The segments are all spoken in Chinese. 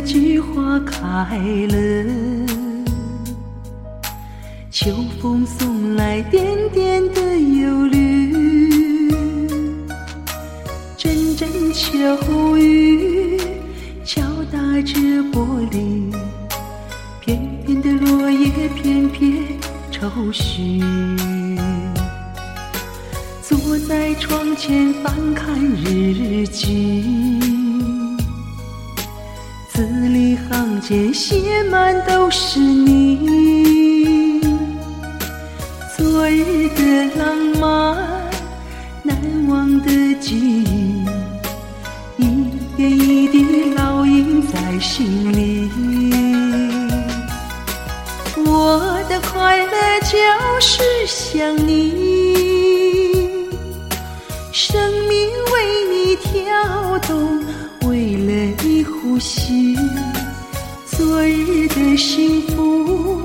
菊花开了，秋风送来点点的忧虑，阵阵秋雨敲打着玻璃，片片的落叶片片愁绪。坐在窗前翻看日记，字里行间写满都是你。昨日的浪漫，难忘的记忆，一点一滴烙印在心里。我的快乐就是想你。你呼吸。昨日的幸福，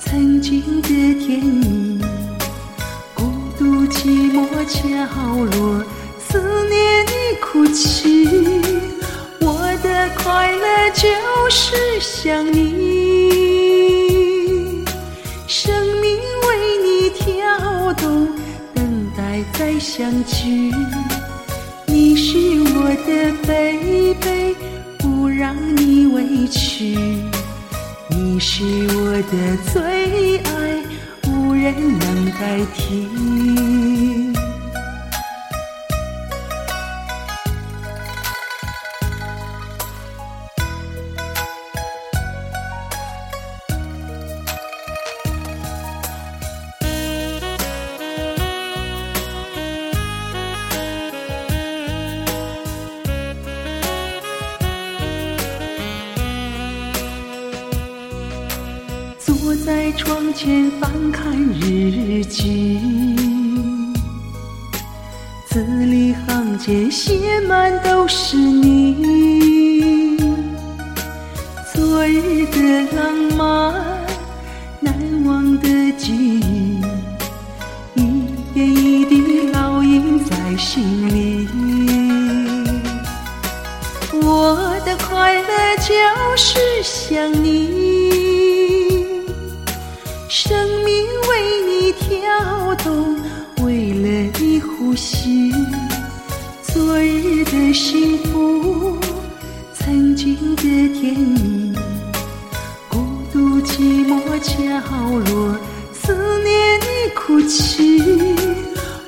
曾经的甜蜜，孤独寂寞角落，思念你哭泣。我的快乐就是想你，生命为你跳动。等待再相聚，你是我的 baby 让你委屈。你是我的最爱，无人能代替。坐在窗前翻看日记，字里行间写满都是你。昨日的浪漫，难忘的记忆，一点一滴烙印在心里。我的快乐就是想你。昨日的幸福，曾经的甜蜜，孤独寂寞角落，思念你哭泣。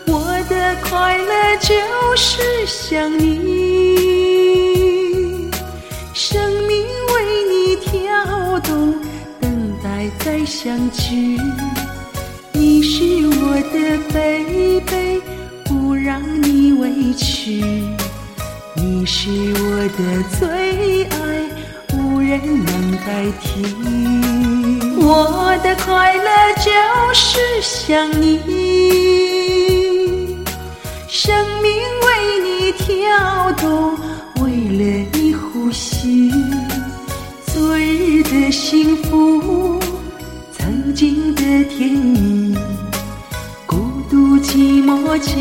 我的快乐就是想你，生命为你跳动。等待再相聚，你是我的 baby 是。你是我的最爱，无人能代替。我的快乐就是想你，生命为你跳动，为了你呼吸。昨日的幸福。曾经的甜蜜，孤独寂寞角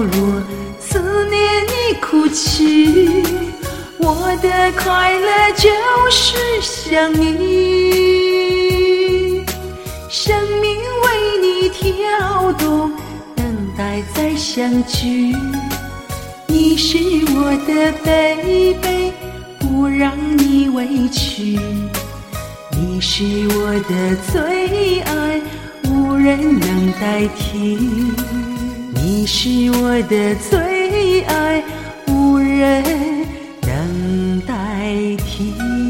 落，思念你哭泣。我的快乐就是想你，生命为你跳动，等待再相聚。你是我的贝贝，不让你委屈。你是我的最爱，无人能代替。你是我的最的爱无人能代替。